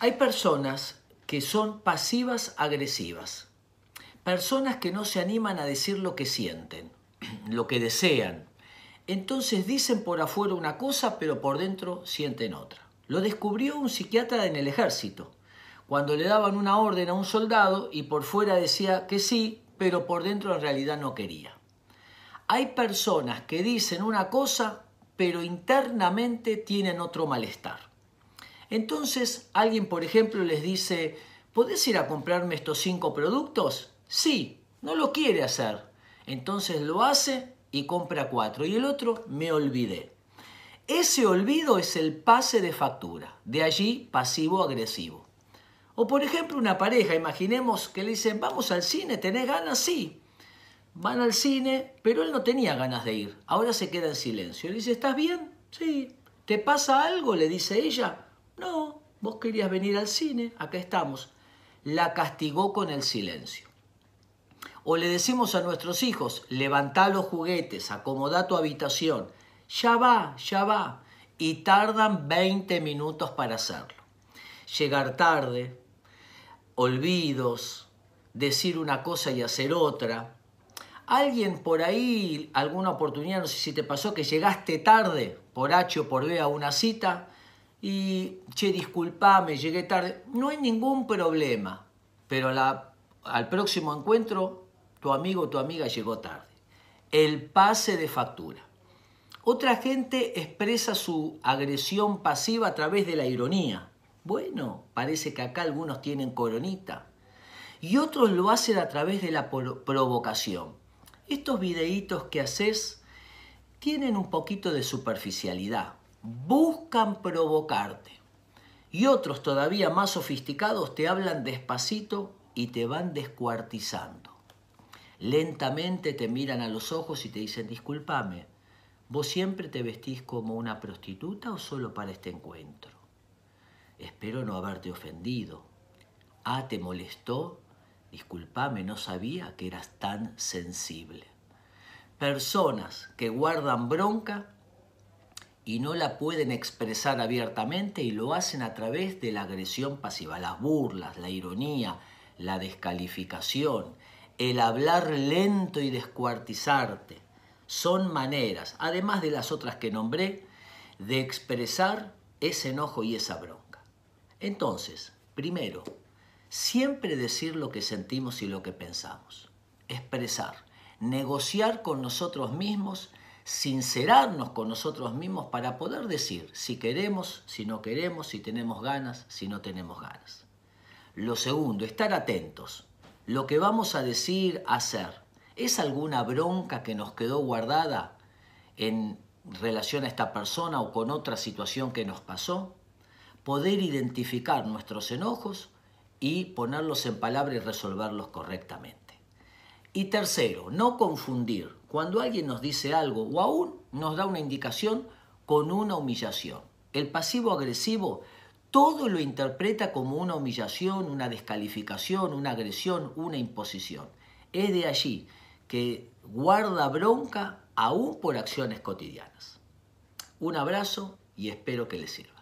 Hay personas que son pasivas agresivas, personas que no se animan a decir lo que sienten, lo que desean. Entonces dicen por afuera una cosa, pero por dentro sienten otra. Lo descubrió un psiquiatra en el ejército, cuando le daban una orden a un soldado y por fuera decía que sí, pero por dentro en realidad no quería. Hay personas que dicen una cosa, pero internamente tienen otro malestar. Entonces alguien, por ejemplo, les dice, ¿podés ir a comprarme estos cinco productos? Sí, no lo quiere hacer. Entonces lo hace y compra cuatro. Y el otro, me olvidé. Ese olvido es el pase de factura, de allí pasivo-agresivo. O por ejemplo una pareja, imaginemos que le dicen, vamos al cine, ¿tenés ganas? Sí. Van al cine, pero él no tenía ganas de ir. Ahora se queda en silencio. Le dice, ¿estás bien? Sí. ¿Te pasa algo? Le dice ella. No, vos querías venir al cine, acá estamos. La castigó con el silencio. O le decimos a nuestros hijos, levantá los juguetes, acomodá tu habitación. Ya va, ya va. Y tardan 20 minutos para hacerlo. Llegar tarde, olvidos, decir una cosa y hacer otra. Alguien por ahí, alguna oportunidad, no sé si te pasó, que llegaste tarde por H o por B a una cita y, che, disculpame, llegué tarde. No hay ningún problema, pero al próximo encuentro tu amigo o tu amiga llegó tarde. El pase de factura. Otra gente expresa su agresión pasiva a través de la ironía. Bueno, parece que acá algunos tienen coronita. Y otros lo hacen a través de la provocación. Estos videitos que haces tienen un poquito de superficialidad buscan provocarte. Y otros todavía más sofisticados te hablan despacito y te van descuartizando. Lentamente te miran a los ojos y te dicen, discúlpame, ¿vos siempre te vestís como una prostituta o solo para este encuentro? Espero no haberte ofendido. Ah, ¿te molestó? Discúlpame, no sabía que eras tan sensible. Personas que guardan bronca y no la pueden expresar abiertamente y lo hacen a través de la agresión pasiva, las burlas, la ironía, la descalificación, el hablar lento y descuartizarte. Son maneras, además de las otras que nombré, de expresar ese enojo y esa bronca. Entonces, primero, siempre decir lo que sentimos y lo que pensamos. Expresar, negociar con nosotros mismos sincerarnos con nosotros mismos para poder decir si queremos, si no queremos, si tenemos ganas, si no tenemos ganas. Lo segundo, estar atentos. Lo que vamos a decir, hacer, ¿es alguna bronca que nos quedó guardada en relación a esta persona o con otra situación que nos pasó? Poder identificar nuestros enojos y ponerlos en palabras y resolverlos correctamente. Y tercero, no confundir cuando alguien nos dice algo o aún nos da una indicación con una humillación. El pasivo agresivo todo lo interpreta como una humillación, una descalificación, una agresión, una imposición. Es de allí que guarda bronca aún por acciones cotidianas. Un abrazo y espero que les sirva.